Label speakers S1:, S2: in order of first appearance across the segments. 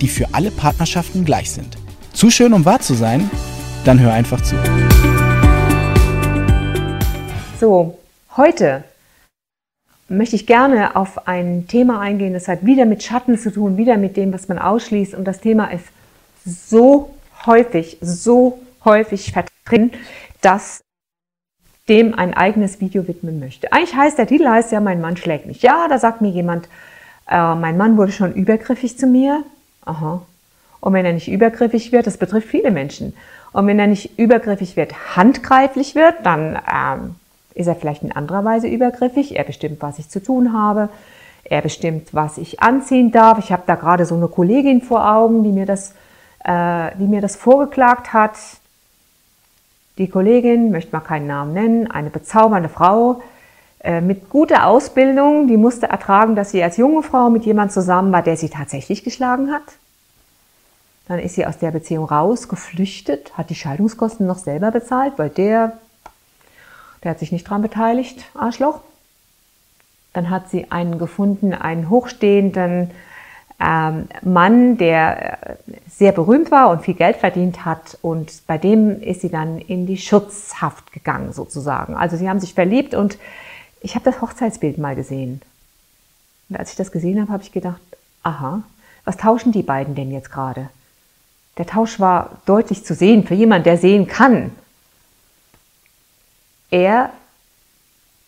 S1: die für alle Partnerschaften gleich sind. Zu schön, um wahr zu sein? Dann hör einfach zu.
S2: So, heute möchte ich gerne auf ein Thema eingehen, das hat wieder mit Schatten zu tun, wieder mit dem, was man ausschließt. Und das Thema ist so häufig, so häufig vertreten, dass dem ein eigenes Video widmen möchte. Eigentlich heißt der Titel heißt ja, mein Mann schlägt mich. Ja, da sagt mir jemand, äh, mein Mann wurde schon übergriffig zu mir. Aha. Und wenn er nicht übergriffig wird, das betrifft viele Menschen. Und wenn er nicht übergriffig wird, handgreiflich wird, dann ähm, ist er vielleicht in anderer Weise übergriffig. Er bestimmt, was ich zu tun habe. Er bestimmt, was ich anziehen darf. Ich habe da gerade so eine Kollegin vor Augen, die mir das, äh, die mir das vorgeklagt hat. Die Kollegin, möchte mal keinen Namen nennen, eine bezaubernde Frau mit guter Ausbildung, die musste ertragen, dass sie als junge Frau mit jemandem zusammen war, der sie tatsächlich geschlagen hat. Dann ist sie aus der Beziehung raus, geflüchtet, hat die Scheidungskosten noch selber bezahlt, weil der, der hat sich nicht dran beteiligt, Arschloch. Dann hat sie einen gefunden, einen hochstehenden ähm, Mann, der äh, sehr berühmt war und viel Geld verdient hat. Und bei dem ist sie dann in die Schutzhaft gegangen, sozusagen. Also sie haben sich verliebt und ich habe das Hochzeitsbild mal gesehen. Und als ich das gesehen habe, habe ich gedacht, aha, was tauschen die beiden denn jetzt gerade? Der Tausch war deutlich zu sehen für jemanden, der sehen kann. Er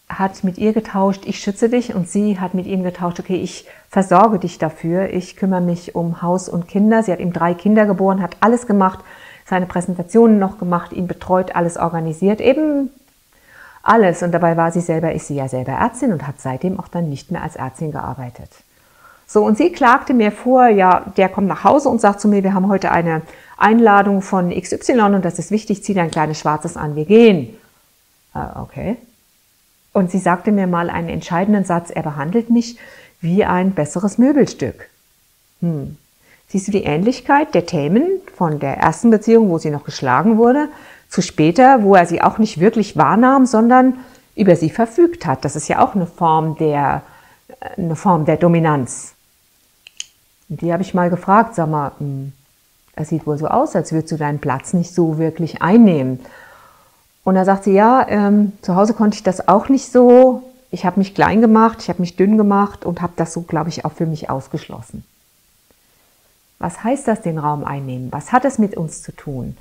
S2: hat mit ihr getauscht, ich schütze dich und sie hat mit ihm getauscht, okay, ich versorge dich dafür, ich kümmere mich um Haus und Kinder. Sie hat ihm drei Kinder geboren, hat alles gemacht, seine Präsentationen noch gemacht, ihn betreut, alles organisiert, eben alles. Und dabei war sie selber, ist sie ja selber Ärztin und hat seitdem auch dann nicht mehr als Ärztin gearbeitet. So, und sie klagte mir vor, ja, der kommt nach Hause und sagt zu mir, wir haben heute eine Einladung von XY und das ist wichtig, zieh dein kleines Schwarzes an, wir gehen. Äh, okay. Und sie sagte mir mal einen entscheidenden Satz, er behandelt mich wie ein besseres Möbelstück. Hm. Siehst du die Ähnlichkeit der Themen von der ersten Beziehung, wo sie noch geschlagen wurde, zu später, wo er sie auch nicht wirklich wahrnahm, sondern über sie verfügt hat. Das ist ja auch eine Form der, eine Form der Dominanz. Und die habe ich mal gefragt, sag mal, hm, das sieht wohl so aus, als würdest du deinen Platz nicht so wirklich einnehmen. Und er sagte, ja, ähm, zu Hause konnte ich das auch nicht so. Ich habe mich klein gemacht, ich habe mich dünn gemacht und habe das so, glaube ich, auch für mich ausgeschlossen. Was heißt das, den Raum einnehmen? Was hat es mit uns zu tun?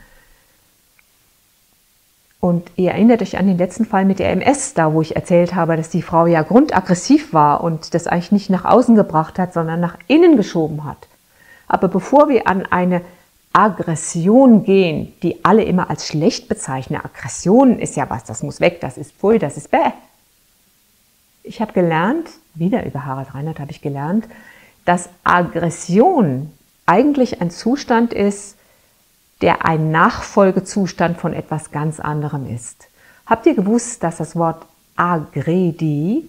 S2: Und ihr erinnert euch an den letzten Fall mit der MS, da wo ich erzählt habe, dass die Frau ja grundaggressiv war und das eigentlich nicht nach außen gebracht hat, sondern nach innen geschoben hat. Aber bevor wir an eine Aggression gehen, die alle immer als schlecht bezeichnen, Aggression ist ja was, das muss weg, das ist pfui, das ist bäh. Ich habe gelernt, wieder über Harald Reinhardt habe ich gelernt, dass Aggression eigentlich ein Zustand ist, der ein Nachfolgezustand von etwas ganz anderem ist. Habt ihr gewusst, dass das Wort agredi,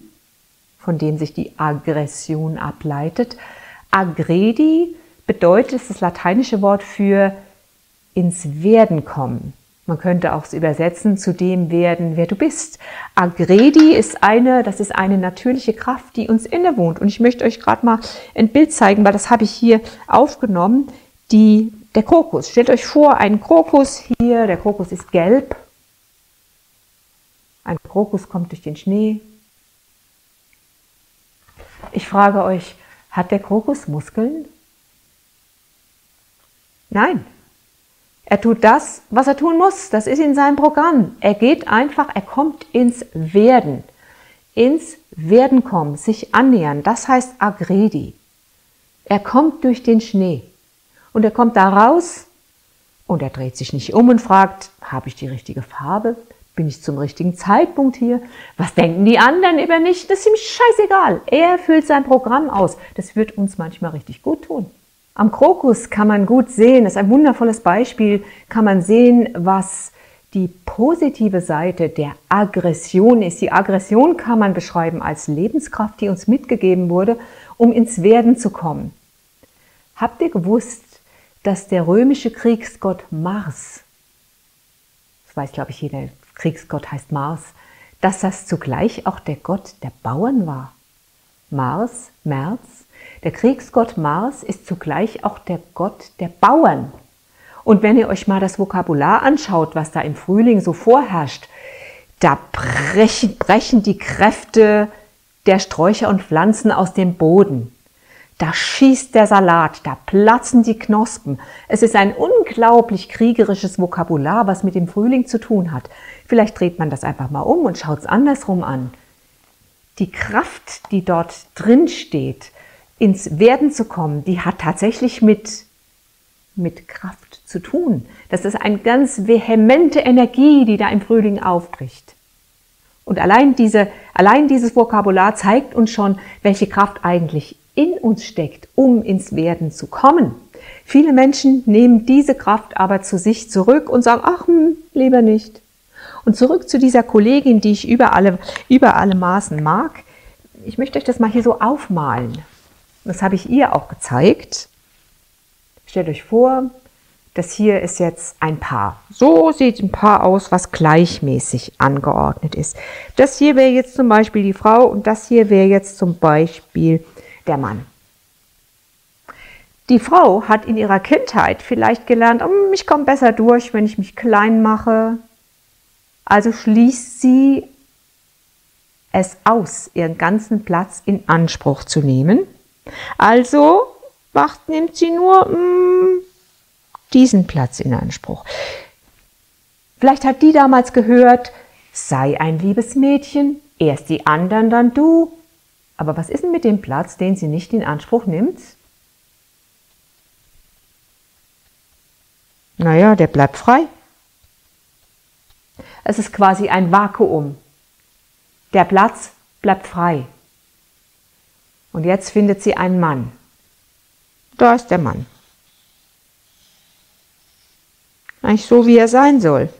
S2: von dem sich die Aggression ableitet, agredi bedeutet das lateinische Wort für ins Werden kommen. Man könnte auch es übersetzen zu dem werden, wer du bist. Agredi ist eine, das ist eine natürliche Kraft, die uns innewohnt. Und ich möchte euch gerade mal ein Bild zeigen, weil das habe ich hier aufgenommen. Die der Krokus. Stellt euch vor, ein Krokus hier, der Krokus ist gelb. Ein Krokus kommt durch den Schnee. Ich frage euch, hat der Krokus Muskeln? Nein. Er tut das, was er tun muss. Das ist in seinem Programm. Er geht einfach, er kommt ins Werden. Ins Werden kommen, sich annähern. Das heißt Agredi. Er kommt durch den Schnee. Und er kommt da raus und er dreht sich nicht um und fragt, habe ich die richtige Farbe? Bin ich zum richtigen Zeitpunkt hier? Was denken die anderen über mich? Das ist ihm scheißegal. Er füllt sein Programm aus. Das wird uns manchmal richtig gut tun. Am Krokus kann man gut sehen, das ist ein wundervolles Beispiel, kann man sehen, was die positive Seite der Aggression ist. Die Aggression kann man beschreiben als Lebenskraft, die uns mitgegeben wurde, um ins Werden zu kommen. Habt ihr gewusst, dass der römische Kriegsgott Mars, das weiß glaube ich jeder, Kriegsgott heißt Mars, dass das zugleich auch der Gott der Bauern war? Mars, März, der Kriegsgott Mars ist zugleich auch der Gott der Bauern. Und wenn ihr euch mal das Vokabular anschaut, was da im Frühling so vorherrscht, da brechen, brechen die Kräfte der Sträucher und Pflanzen aus dem Boden. Da schießt der Salat, da platzen die Knospen. Es ist ein unglaublich kriegerisches Vokabular, was mit dem Frühling zu tun hat. Vielleicht dreht man das einfach mal um und schaut es andersrum an. Die Kraft, die dort drin steht, ins Werden zu kommen, die hat tatsächlich mit, mit Kraft zu tun. Das ist eine ganz vehemente Energie, die da im Frühling aufbricht. Und allein, diese, allein dieses Vokabular zeigt uns schon, welche Kraft eigentlich in uns steckt, um ins Werden zu kommen. Viele Menschen nehmen diese Kraft aber zu sich zurück und sagen, ach, hm, lieber nicht. Und zurück zu dieser Kollegin, die ich über alle, über alle Maßen mag. Ich möchte euch das mal hier so aufmalen. Das habe ich ihr auch gezeigt. Stellt euch vor, das hier ist jetzt ein Paar. So sieht ein Paar aus, was gleichmäßig angeordnet ist. Das hier wäre jetzt zum Beispiel die Frau und das hier wäre jetzt zum Beispiel der Mann. Die Frau hat in ihrer Kindheit vielleicht gelernt, oh, ich komme besser durch, wenn ich mich klein mache. Also schließt sie es aus, ihren ganzen Platz in Anspruch zu nehmen. Also macht, nimmt sie nur mm, diesen Platz in Anspruch. Vielleicht hat die damals gehört, sei ein liebes Mädchen, erst die anderen, dann du. Aber was ist denn mit dem Platz, den sie nicht in Anspruch nimmt? Naja, der bleibt frei. Es ist quasi ein Vakuum. Der Platz bleibt frei. Und jetzt findet sie einen Mann. Da ist der Mann. Eigentlich so, wie er sein soll.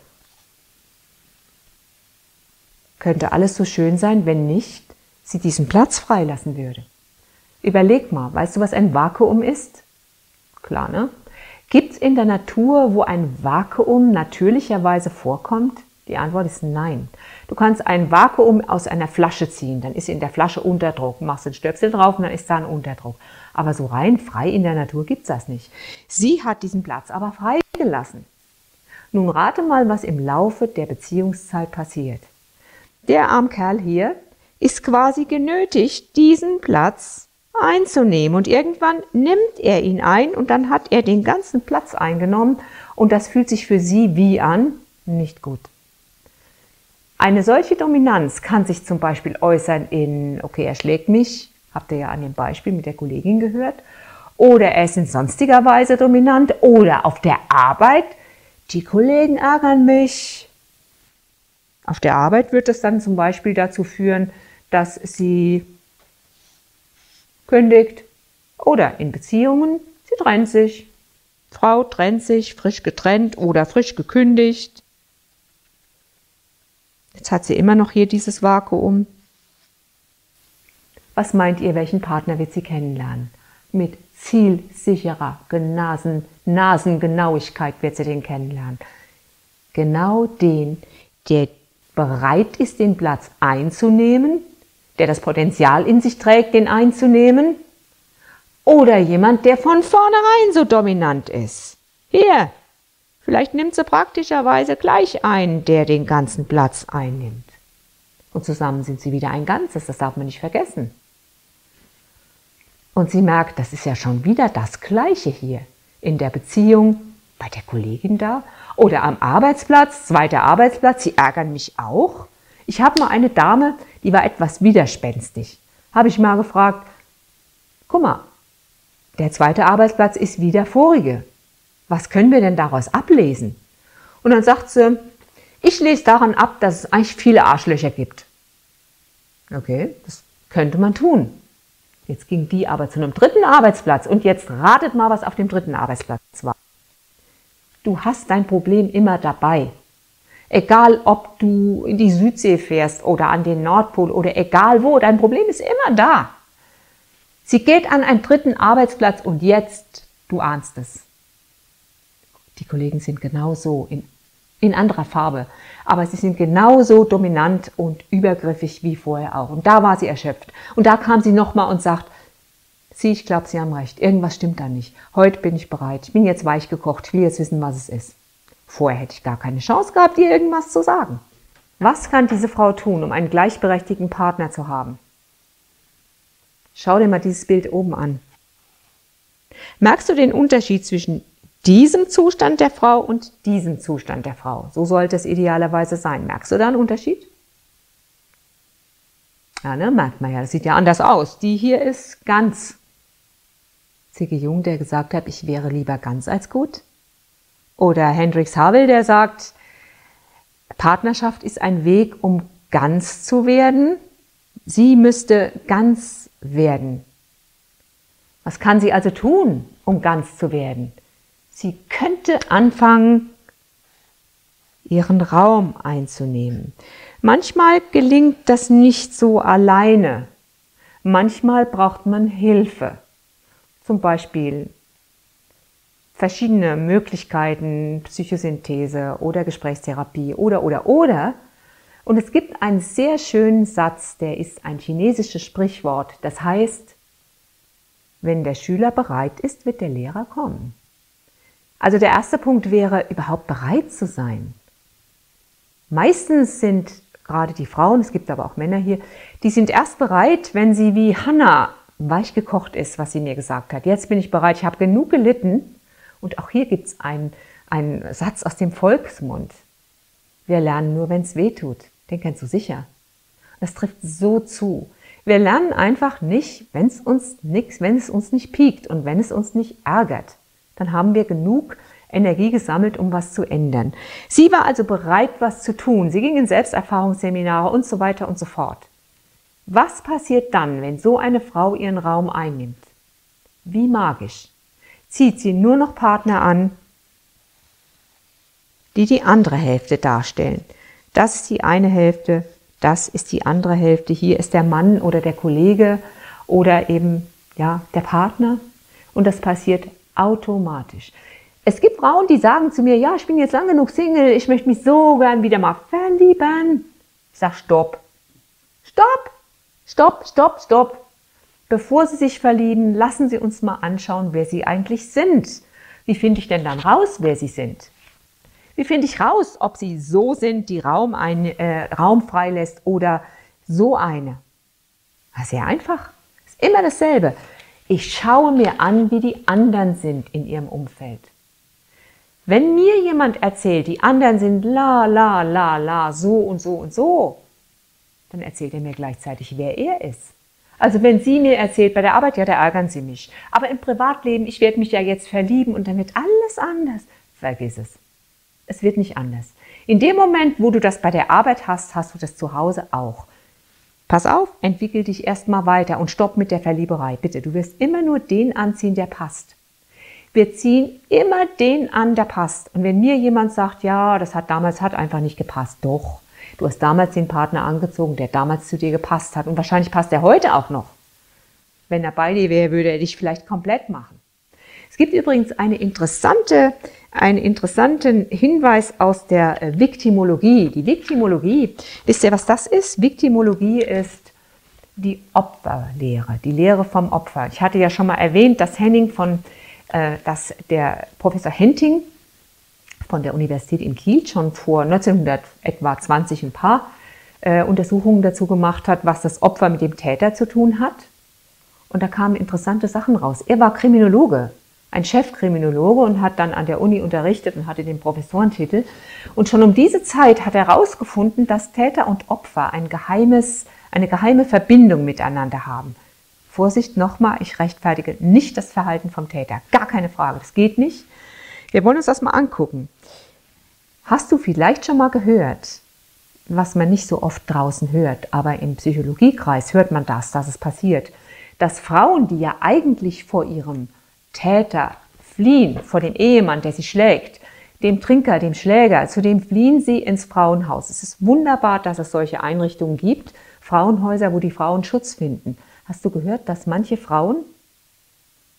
S2: Könnte alles so schön sein, wenn nicht sie diesen Platz freilassen würde. Überleg mal, weißt du, was ein Vakuum ist? Klar, ne? Gibt es in der Natur, wo ein Vakuum natürlicherweise vorkommt? Die Antwort ist nein. Du kannst ein Vakuum aus einer Flasche ziehen, dann ist in der Flasche Unterdruck, machst den Stöpsel drauf und dann ist da ein Unterdruck. Aber so rein frei in der Natur gibt es das nicht. Sie hat diesen Platz aber freigelassen. Nun rate mal, was im Laufe der Beziehungszeit passiert. Der arme Kerl hier ist quasi genötigt, diesen Platz einzunehmen. Und irgendwann nimmt er ihn ein und dann hat er den ganzen Platz eingenommen. Und das fühlt sich für sie wie an? Nicht gut. Eine solche Dominanz kann sich zum Beispiel äußern in, okay, er schlägt mich, habt ihr ja an dem Beispiel mit der Kollegin gehört, oder er ist in sonstiger Weise dominant, oder auf der Arbeit, die Kollegen ärgern mich. Auf der Arbeit wird es dann zum Beispiel dazu führen, dass sie kündigt oder in Beziehungen, sie trennt sich. Frau trennt sich, frisch getrennt oder frisch gekündigt. Jetzt hat sie immer noch hier dieses Vakuum. Was meint ihr, welchen Partner wird sie kennenlernen? Mit zielsicherer Nasen, Nasengenauigkeit wird sie den kennenlernen. Genau den, der bereit ist, den Platz einzunehmen, der das Potenzial in sich trägt, den einzunehmen? Oder jemand, der von vornherein so dominant ist? Hier, vielleicht nimmt sie praktischerweise gleich einen, der den ganzen Platz einnimmt. Und zusammen sind sie wieder ein Ganzes, das darf man nicht vergessen. Und sie merkt, das ist ja schon wieder das Gleiche hier. In der Beziehung, bei der Kollegin da oder am Arbeitsplatz, zweiter Arbeitsplatz, sie ärgern mich auch. Ich habe mal eine Dame, die war etwas widerspenstig. Habe ich mal gefragt, guck mal, der zweite Arbeitsplatz ist wie der vorige. Was können wir denn daraus ablesen? Und dann sagt sie, ich lese daran ab, dass es eigentlich viele Arschlöcher gibt. Okay, das könnte man tun. Jetzt ging die aber zu einem dritten Arbeitsplatz und jetzt ratet mal, was auf dem dritten Arbeitsplatz war. Du hast dein Problem immer dabei. Egal, ob du in die Südsee fährst oder an den Nordpol oder egal wo, dein Problem ist immer da. Sie geht an einen dritten Arbeitsplatz und jetzt, du ahnst es. Die Kollegen sind genauso in, in anderer Farbe, aber sie sind genauso dominant und übergriffig wie vorher auch. Und da war sie erschöpft. Und da kam sie nochmal und sagt, Sie, ich glaube, Sie haben recht. Irgendwas stimmt da nicht. Heute bin ich bereit. Ich bin jetzt weich gekocht. Ich will jetzt wissen, was es ist. Vorher hätte ich gar keine Chance gehabt, ihr irgendwas zu sagen. Was kann diese Frau tun, um einen gleichberechtigten Partner zu haben? Schau dir mal dieses Bild oben an. Merkst du den Unterschied zwischen diesem Zustand der Frau und diesem Zustand der Frau? So sollte es idealerweise sein. Merkst du da einen Unterschied? Ja, ne, merkt man ja, das sieht ja anders aus. Die hier ist ganz. C.G. Jung, der gesagt hat, ich wäre lieber ganz als gut. Oder Hendrix Havel, der sagt, Partnerschaft ist ein Weg, um ganz zu werden. Sie müsste ganz werden. Was kann sie also tun, um ganz zu werden? Sie könnte anfangen, ihren Raum einzunehmen. Manchmal gelingt das nicht so alleine. Manchmal braucht man Hilfe. Zum Beispiel verschiedene Möglichkeiten, Psychosynthese oder Gesprächstherapie oder, oder, oder. Und es gibt einen sehr schönen Satz, der ist ein chinesisches Sprichwort. Das heißt, wenn der Schüler bereit ist, wird der Lehrer kommen. Also der erste Punkt wäre, überhaupt bereit zu sein. Meistens sind gerade die Frauen, es gibt aber auch Männer hier, die sind erst bereit, wenn sie wie Hannah weich gekocht ist, was sie mir gesagt hat. Jetzt bin ich bereit, ich habe genug gelitten, und auch hier gibt es einen, einen Satz aus dem Volksmund. Wir lernen nur, wenn es weh tut. Den kennst du sicher. Das trifft so zu. Wir lernen einfach nicht, wenn es uns nichts, wenn es uns nicht piekt und wenn es uns nicht ärgert. Dann haben wir genug Energie gesammelt, um was zu ändern. Sie war also bereit, was zu tun. Sie ging in Selbsterfahrungsseminare und so weiter und so fort. Was passiert dann, wenn so eine Frau ihren Raum einnimmt? Wie magisch zieht sie nur noch Partner an, die die andere Hälfte darstellen. Das ist die eine Hälfte, das ist die andere Hälfte. Hier ist der Mann oder der Kollege oder eben ja, der Partner und das passiert automatisch. Es gibt Frauen, die sagen zu mir, ja, ich bin jetzt lang genug Single, ich möchte mich so gern wieder mal verlieben. Ich sage, stopp. Stopp, stopp, stopp, stopp. Bevor Sie sich verlieben, lassen Sie uns mal anschauen, wer Sie eigentlich sind. Wie finde ich denn dann raus, wer Sie sind? Wie finde ich raus, ob Sie so sind, die Raum, ein, äh, Raum freilässt oder so eine? Sehr einfach. Ist immer dasselbe. Ich schaue mir an, wie die anderen sind in ihrem Umfeld. Wenn mir jemand erzählt, die anderen sind la, la, la, la, so und so und so, dann erzählt er mir gleichzeitig, wer er ist. Also wenn sie mir erzählt, bei der Arbeit, ja, da ärgern sie mich. Aber im Privatleben, ich werde mich ja jetzt verlieben und dann wird alles anders. Vergiss es. Es wird nicht anders. In dem Moment, wo du das bei der Arbeit hast, hast du das zu Hause auch. Pass auf, entwickel dich erstmal weiter und stopp mit der Verlieberei. Bitte, du wirst immer nur den anziehen, der passt. Wir ziehen immer den an, der passt. Und wenn mir jemand sagt, ja, das hat damals hat einfach nicht gepasst, doch. Du hast damals den Partner angezogen, der damals zu dir gepasst hat. Und wahrscheinlich passt er heute auch noch. Wenn er bei dir wäre, würde er dich vielleicht komplett machen. Es gibt übrigens eine interessante, einen interessanten Hinweis aus der äh, Viktimologie. Die Viktimologie, wisst ihr, was das ist? Viktimologie ist die Opferlehre, die Lehre vom Opfer. Ich hatte ja schon mal erwähnt, dass Henning von, äh, dass der Professor Henting von der Universität in Kiel schon vor 1920 ein paar äh, Untersuchungen dazu gemacht hat, was das Opfer mit dem Täter zu tun hat. Und da kamen interessante Sachen raus. Er war Kriminologe, ein Chefkriminologe und hat dann an der Uni unterrichtet und hatte den Professorentitel. Und schon um diese Zeit hat er herausgefunden, dass Täter und Opfer ein geheimes, eine geheime Verbindung miteinander haben. Vorsicht nochmal, ich rechtfertige nicht das Verhalten vom Täter. Gar keine Frage, das geht nicht. Wir wollen uns das mal angucken. Hast du vielleicht schon mal gehört, was man nicht so oft draußen hört, aber im Psychologiekreis hört man das, dass es passiert, dass Frauen, die ja eigentlich vor ihrem Täter fliehen, vor dem Ehemann, der sie schlägt, dem Trinker, dem Schläger, zu dem fliehen sie ins Frauenhaus. Es ist wunderbar, dass es solche Einrichtungen gibt, Frauenhäuser, wo die Frauen Schutz finden. Hast du gehört, dass manche Frauen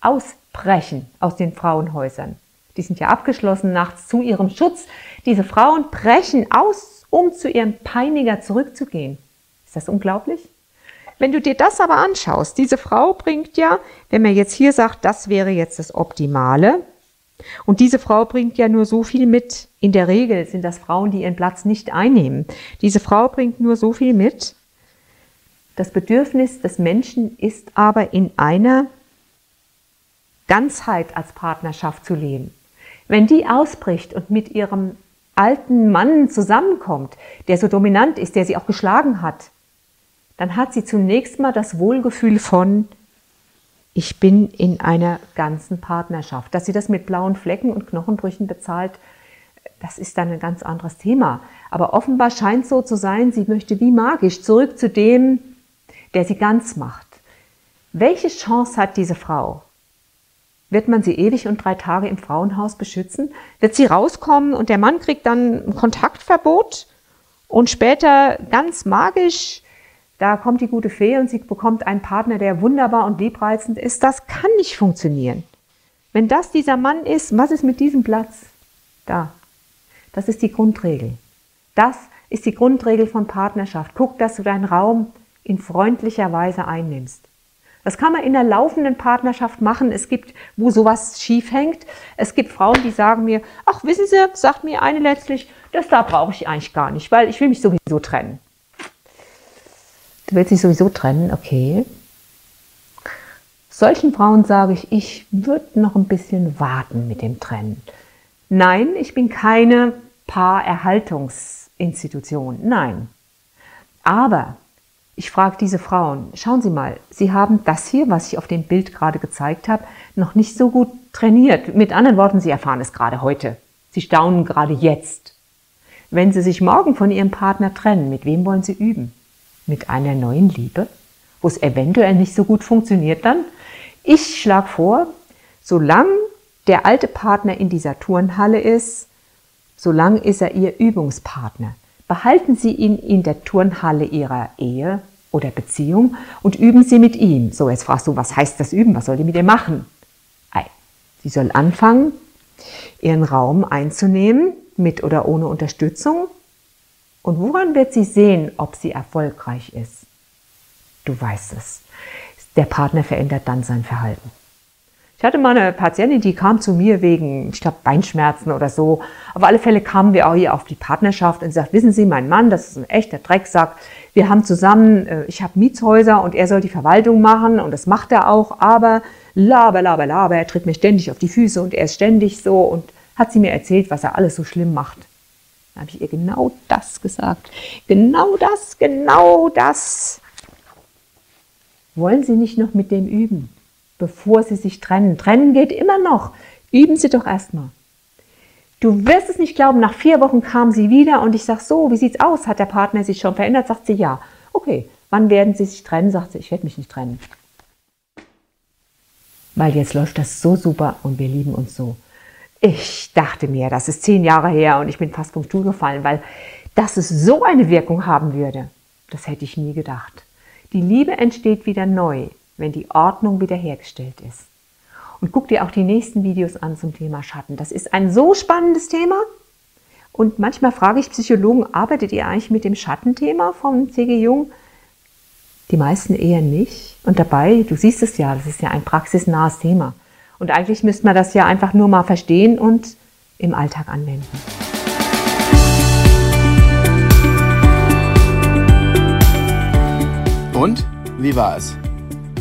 S2: ausbrechen aus den Frauenhäusern? Die sind ja abgeschlossen nachts zu ihrem Schutz. Diese Frauen brechen aus, um zu ihrem Peiniger zurückzugehen. Ist das unglaublich? Wenn du dir das aber anschaust, diese Frau bringt ja, wenn man jetzt hier sagt, das wäre jetzt das Optimale, und diese Frau bringt ja nur so viel mit. In der Regel sind das Frauen, die ihren Platz nicht einnehmen. Diese Frau bringt nur so viel mit. Das Bedürfnis des Menschen ist aber in einer Ganzheit als Partnerschaft zu leben. Wenn die ausbricht und mit ihrem alten Mann zusammenkommt, der so dominant ist, der sie auch geschlagen hat, dann hat sie zunächst mal das Wohlgefühl von, ich bin in einer ganzen Partnerschaft. Dass sie das mit blauen Flecken und Knochenbrüchen bezahlt, das ist dann ein ganz anderes Thema. Aber offenbar scheint so zu sein, sie möchte wie magisch zurück zu dem, der sie ganz macht. Welche Chance hat diese Frau? Wird man sie ewig und drei Tage im Frauenhaus beschützen? Wird sie rauskommen und der Mann kriegt dann ein Kontaktverbot und später ganz magisch da kommt die gute Fee und sie bekommt einen Partner, der wunderbar und liebreizend ist. Das kann nicht funktionieren. Wenn das dieser Mann ist, was ist mit diesem Platz? Da. Das ist die Grundregel. Das ist die Grundregel von Partnerschaft. Guck, dass du deinen Raum in freundlicher Weise einnimmst. Das kann man in der laufenden Partnerschaft machen. Es gibt, wo sowas schief hängt. Es gibt Frauen, die sagen mir, ach, wissen Sie, sagt mir eine letztlich, das da brauche ich eigentlich gar nicht, weil ich will mich sowieso trennen. Du willst dich sowieso trennen, okay. Solchen Frauen sage ich, ich würde noch ein bisschen warten mit dem Trennen. Nein, ich bin keine Paarerhaltungsinstitution. Nein. Aber ich frage diese Frauen, schauen Sie mal, Sie haben das hier, was ich auf dem Bild gerade gezeigt habe, noch nicht so gut trainiert. Mit anderen Worten, Sie erfahren es gerade heute. Sie staunen gerade jetzt. Wenn Sie sich morgen von Ihrem Partner trennen, mit wem wollen Sie üben? mit einer neuen Liebe, wo es eventuell nicht so gut funktioniert dann. Ich schlage vor, solange der alte Partner in dieser Turnhalle ist, solange ist er Ihr Übungspartner. Behalten Sie ihn in der Turnhalle Ihrer Ehe oder Beziehung und üben Sie mit ihm. So, jetzt fragst du, was heißt das üben? Was soll die mit ihr machen? Sie soll anfangen, ihren Raum einzunehmen, mit oder ohne Unterstützung, und woran wird sie sehen, ob sie erfolgreich ist? Du weißt es. Der Partner verändert dann sein Verhalten. Ich hatte mal eine Patientin, die kam zu mir wegen, ich glaube, Beinschmerzen oder so. Auf alle Fälle kamen wir auch hier auf die Partnerschaft und sagt, wissen Sie, mein Mann, das ist ein echter Drecksack. Wir haben zusammen, äh, ich habe Mietshäuser und er soll die Verwaltung machen und das macht er auch, aber laber, laber, laber, er tritt mir ständig auf die Füße und er ist ständig so und hat sie mir erzählt, was er alles so schlimm macht. Da habe ich ihr genau das gesagt. Genau das, genau das. Wollen Sie nicht noch mit dem üben, bevor Sie sich trennen? Trennen geht immer noch. Üben Sie doch erstmal. Du wirst es nicht glauben, nach vier Wochen kam sie wieder und ich sage so, wie sieht's aus? Hat der Partner sich schon verändert? Sagt sie ja. Okay, wann werden Sie sich trennen? Sagt sie, ich werde mich nicht trennen. Weil jetzt läuft das so super und wir lieben uns so. Ich dachte mir, das ist zehn Jahre her und ich bin fast vom Stuhl gefallen, weil dass es so eine Wirkung haben würde, das hätte ich nie gedacht. Die Liebe entsteht wieder neu, wenn die Ordnung wiederhergestellt ist. Und guck dir auch die nächsten Videos an zum Thema Schatten. Das ist ein so spannendes Thema. Und manchmal frage ich Psychologen, arbeitet ihr eigentlich mit dem Schattenthema vom C.G. Jung? Die meisten eher nicht. Und dabei, du siehst es ja, das ist ja ein praxisnahes Thema. Und eigentlich müsste man das ja einfach nur mal verstehen und im Alltag anwenden.
S1: Und wie war es?